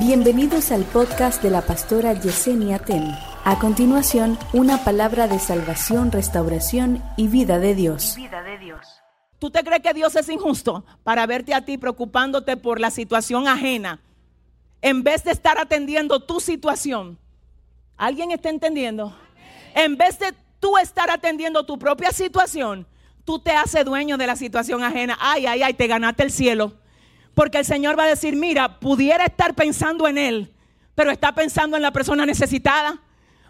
Bienvenidos al podcast de la pastora Yesenia Ten. A continuación, una palabra de salvación, restauración y vida de Dios. vida de Dios. ¿Tú te crees que Dios es injusto para verte a ti preocupándote por la situación ajena en vez de estar atendiendo tu situación? ¿Alguien está entendiendo? En vez de tú estar atendiendo tu propia situación, tú te haces dueño de la situación ajena. Ay, ay, ay, te ganaste el cielo. Porque el Señor va a decir, mira, pudiera estar pensando en Él, pero está pensando en la persona necesitada.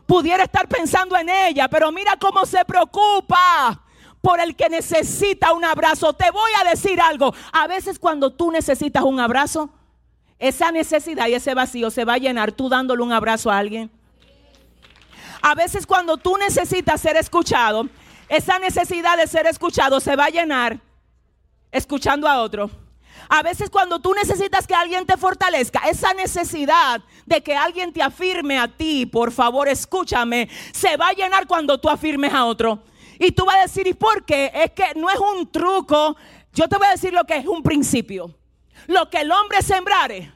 Pudiera estar pensando en ella, pero mira cómo se preocupa por el que necesita un abrazo. Te voy a decir algo. A veces cuando tú necesitas un abrazo, esa necesidad y ese vacío se va a llenar tú dándole un abrazo a alguien. A veces cuando tú necesitas ser escuchado, esa necesidad de ser escuchado se va a llenar escuchando a otro. A veces cuando tú necesitas que alguien te fortalezca, esa necesidad de que alguien te afirme a ti, por favor escúchame, se va a llenar cuando tú afirmes a otro. Y tú vas a decir, ¿y por qué? Es que no es un truco. Yo te voy a decir lo que es un principio. Lo que el hombre sembrare,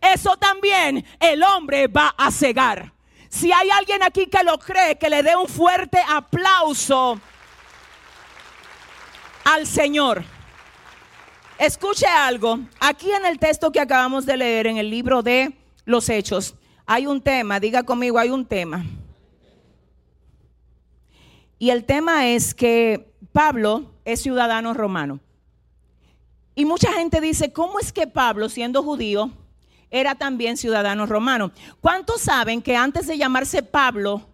eso también el hombre va a cegar. Si hay alguien aquí que lo cree, que le dé un fuerte aplauso al Señor. Escuche algo. Aquí en el texto que acabamos de leer, en el libro de los Hechos, hay un tema. Diga conmigo, hay un tema. Y el tema es que Pablo es ciudadano romano. Y mucha gente dice, ¿cómo es que Pablo, siendo judío, era también ciudadano romano? ¿Cuántos saben que antes de llamarse Pablo,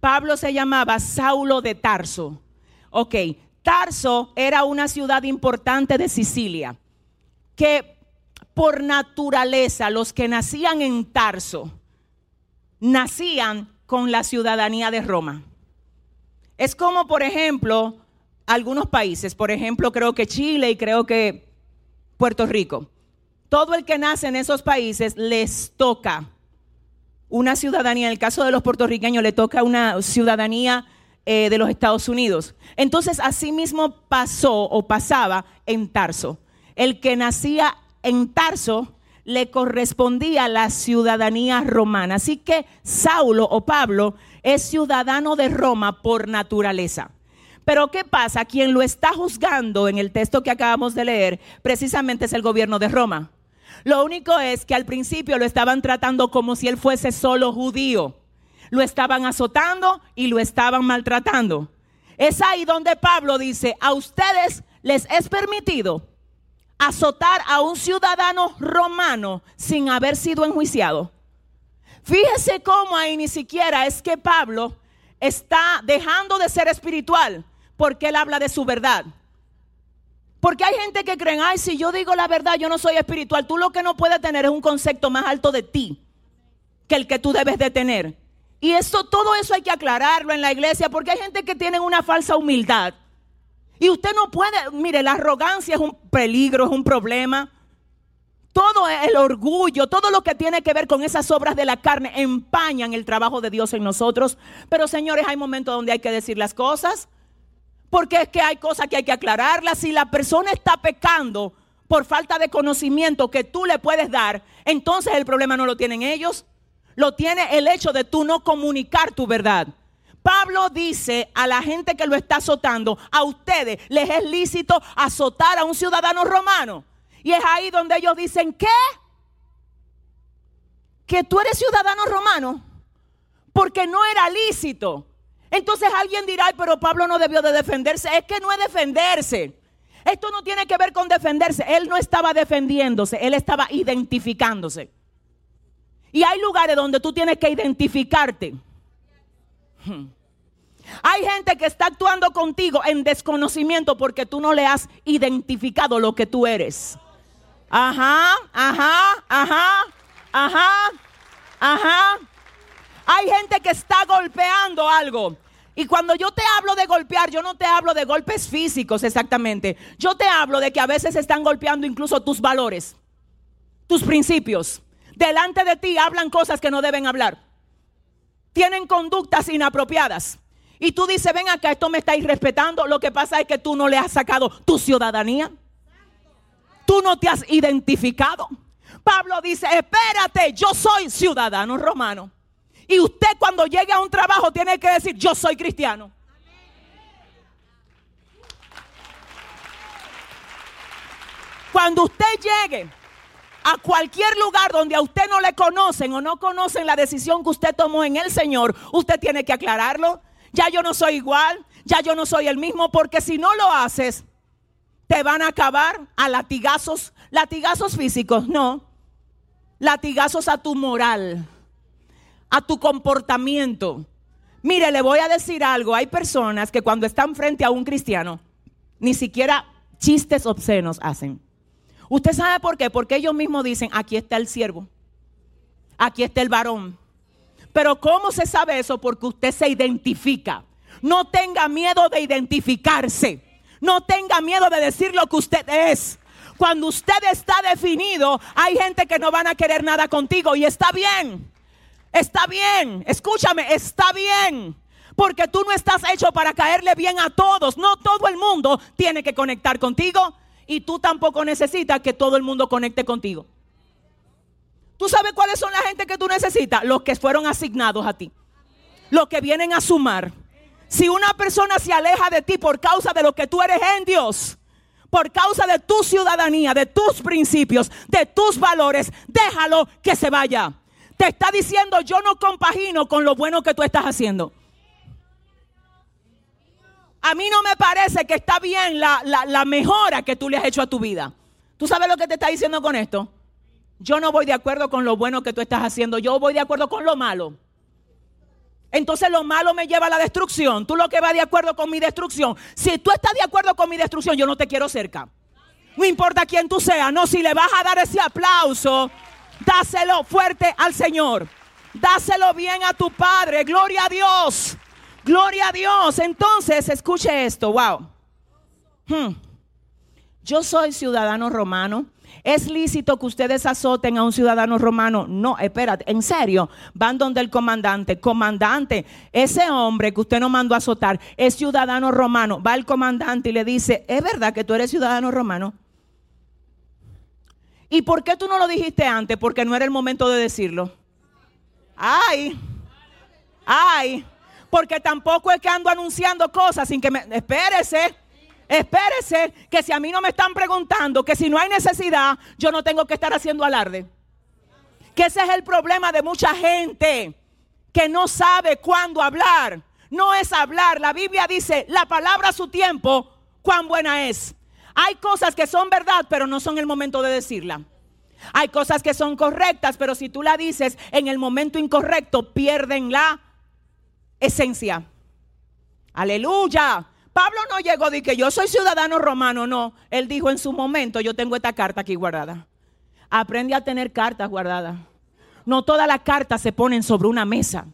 Pablo se llamaba Saulo de Tarso? Ok, Tarso era una ciudad importante de Sicilia, que por naturaleza los que nacían en Tarso nacían con la ciudadanía de Roma. Es como, por ejemplo, algunos países, por ejemplo, creo que Chile y creo que Puerto Rico. Todo el que nace en esos países les toca una ciudadanía, en el caso de los puertorriqueños le toca una ciudadanía eh, de los Estados Unidos. Entonces, así mismo pasó o pasaba en Tarso. El que nacía en Tarso le correspondía la ciudadanía romana. Así que Saulo o Pablo es ciudadano de Roma por naturaleza. Pero ¿qué pasa? Quien lo está juzgando en el texto que acabamos de leer precisamente es el gobierno de Roma. Lo único es que al principio lo estaban tratando como si él fuese solo judío. Lo estaban azotando y lo estaban maltratando. Es ahí donde Pablo dice, a ustedes les es permitido azotar a un ciudadano romano sin haber sido enjuiciado. Fíjese cómo ahí ni siquiera es que Pablo está dejando de ser espiritual porque él habla de su verdad. Porque hay gente que creen, ay, si yo digo la verdad, yo no soy espiritual. Tú lo que no puedes tener es un concepto más alto de ti que el que tú debes de tener. Y esto, todo eso hay que aclararlo en la iglesia porque hay gente que tiene una falsa humildad. Y usted no puede, mire, la arrogancia es un peligro, es un problema. Todo el orgullo, todo lo que tiene que ver con esas obras de la carne empañan el trabajo de Dios en nosotros. Pero señores, hay momentos donde hay que decir las cosas. Porque es que hay cosas que hay que aclararlas. Si la persona está pecando por falta de conocimiento que tú le puedes dar, entonces el problema no lo tienen ellos. Lo tiene el hecho de tú no comunicar tu verdad. Pablo dice a la gente que lo está azotando, a ustedes les es lícito azotar a un ciudadano romano. Y es ahí donde ellos dicen, ¿qué? Que tú eres ciudadano romano. Porque no era lícito. Entonces alguien dirá, pero Pablo no debió de defenderse. Es que no es defenderse. Esto no tiene que ver con defenderse. Él no estaba defendiéndose, él estaba identificándose. Y hay lugares donde tú tienes que identificarte. Hmm. Hay gente que está actuando contigo en desconocimiento porque tú no le has identificado lo que tú eres. Ajá, ajá, ajá, ajá, ajá. Hay gente que está golpeando algo. Y cuando yo te hablo de golpear, yo no te hablo de golpes físicos exactamente. Yo te hablo de que a veces están golpeando incluso tus valores, tus principios. Delante de ti hablan cosas que no deben hablar. Tienen conductas inapropiadas. Y tú dices, ven acá, esto me está irrespetando. Lo que pasa es que tú no le has sacado tu ciudadanía. Tú no te has identificado. Pablo dice, espérate, yo soy ciudadano romano. Y usted cuando llegue a un trabajo tiene que decir, yo soy cristiano. Cuando usted llegue a cualquier lugar donde a usted no le conocen o no conocen la decisión que usted tomó en el Señor, usted tiene que aclararlo. Ya yo no soy igual, ya yo no soy el mismo, porque si no lo haces, te van a acabar a latigazos, latigazos físicos, no, latigazos a tu moral, a tu comportamiento. Mire, le voy a decir algo, hay personas que cuando están frente a un cristiano, ni siquiera chistes obscenos hacen. ¿Usted sabe por qué? Porque ellos mismos dicen, aquí está el siervo, aquí está el varón. Pero ¿cómo se sabe eso? Porque usted se identifica. No tenga miedo de identificarse. No tenga miedo de decir lo que usted es. Cuando usted está definido, hay gente que no van a querer nada contigo y está bien. Está bien. Escúchame, está bien. Porque tú no estás hecho para caerle bien a todos. No todo el mundo tiene que conectar contigo y tú tampoco necesitas que todo el mundo conecte contigo. ¿Tú sabes cuáles son la gente que tú necesitas? Los que fueron asignados a ti. Los que vienen a sumar. Si una persona se aleja de ti por causa de lo que tú eres en Dios, por causa de tu ciudadanía, de tus principios, de tus valores, déjalo que se vaya. Te está diciendo, yo no compagino con lo bueno que tú estás haciendo. A mí no me parece que está bien la, mejora que tú le has hecho a tu vida. ¿Tú sabes lo que te está diciendo con esto? Yo no voy de acuerdo con lo bueno que tú estás haciendo, yo voy de acuerdo con lo malo. Entonces lo malo me lleva a la destrucción. Tú lo que vas de acuerdo con mi destrucción. Si tú estás de acuerdo con mi destrucción, yo no te quiero cerca. No importa quién tú seas, no, si le vas a dar ese aplauso, dáselo fuerte al Señor. Dáselo bien a tu Padre, gloria a Dios. Gloria a Dios. Entonces, escuche esto, wow. Hmm. Yo soy ciudadano romano. ¿Es lícito que ustedes azoten a un ciudadano romano? No, espérate, en serio. Van donde el comandante. Comandante, ese hombre que usted no mandó a azotar es ciudadano romano. Va el comandante y le dice, ¿es verdad que tú eres ciudadano romano? ¿Y por qué tú no lo dijiste antes? Porque no era el momento de decirlo. Ay, ay porque tampoco es que ando anunciando cosas sin que me... Espérese, espérese, que si a mí no me están preguntando, que si no hay necesidad, yo no tengo que estar haciendo alarde. Que ese es el problema de mucha gente que no sabe cuándo hablar. No es hablar. La Biblia dice, la palabra a su tiempo, cuán buena es. Hay cosas que son verdad, pero no son el momento de decirla. Hay cosas que son correctas, pero si tú la dices en el momento incorrecto, pierden la esencia. Aleluya. Pablo no llegó de que yo soy ciudadano romano, no. Él dijo en su momento, yo tengo esta carta aquí guardada. Aprende a tener cartas guardadas. No todas las cartas se ponen sobre una mesa.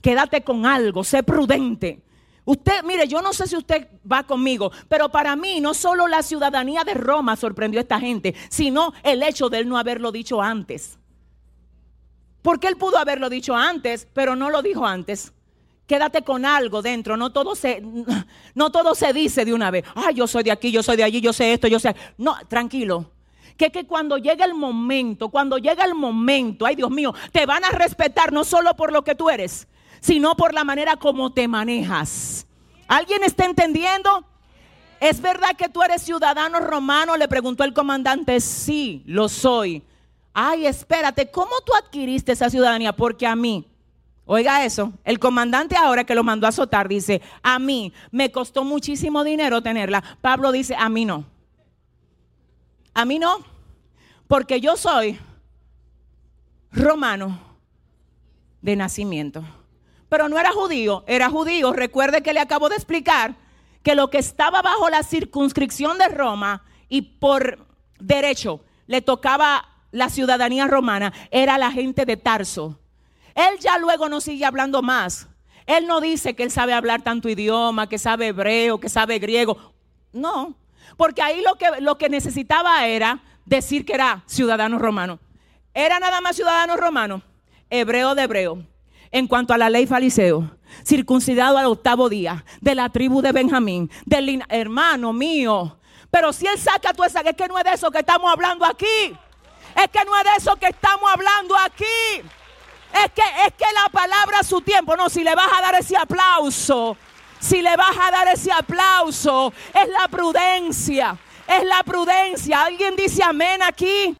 Quédate con algo, sé prudente. Usted, mire, yo no sé si usted va conmigo, pero para mí no solo la ciudadanía de Roma sorprendió a esta gente, sino el hecho de él no haberlo dicho antes. Porque él pudo haberlo dicho antes, pero no lo dijo antes quédate con algo dentro. No todo se, no todo se dice de una vez. Ay, yo soy de aquí, yo soy de allí, yo sé esto, yo sé. No, tranquilo. Que, que cuando llega el momento, cuando llega el momento, ay Dios mío, te van a respetar no solo por lo que tú eres, sino por la manera como te manejas. ¿Alguien está entendiendo? ¿Es verdad que tú eres ciudadano romano? Le preguntó el comandante. Sí, lo soy. Ay, espérate, ¿cómo tú adquiriste esa ciudadanía? Porque a mí, Oiga eso, el comandante ahora que lo mandó a azotar dice, a mí me costó muchísimo dinero tenerla. Pablo dice, a mí no. A mí no, porque yo soy romano de nacimiento. Pero no era judío, era judío. Recuerde que le acabo de explicar que lo que estaba bajo la circunscripción de Roma y por derecho le tocaba la ciudadanía romana era la gente de Tarso él ya luego no sigue hablando más. Él no dice que él sabe hablar tanto idioma, que sabe hebreo, que sabe griego. No, porque ahí lo que, lo que necesitaba era decir que era ciudadano romano. Era nada más ciudadano romano, hebreo de hebreo. En cuanto a la ley fariseo, circuncidado al octavo día, de la tribu de Benjamín, del hermano mío. Pero si él saca tú esa, es que no es de eso que estamos hablando aquí. Es que no es de eso que estamos hablando aquí. Es que, es que la palabra a su tiempo. No, si le vas a dar ese aplauso, si le vas a dar ese aplauso, es la prudencia. Es la prudencia. ¿Alguien dice amén aquí?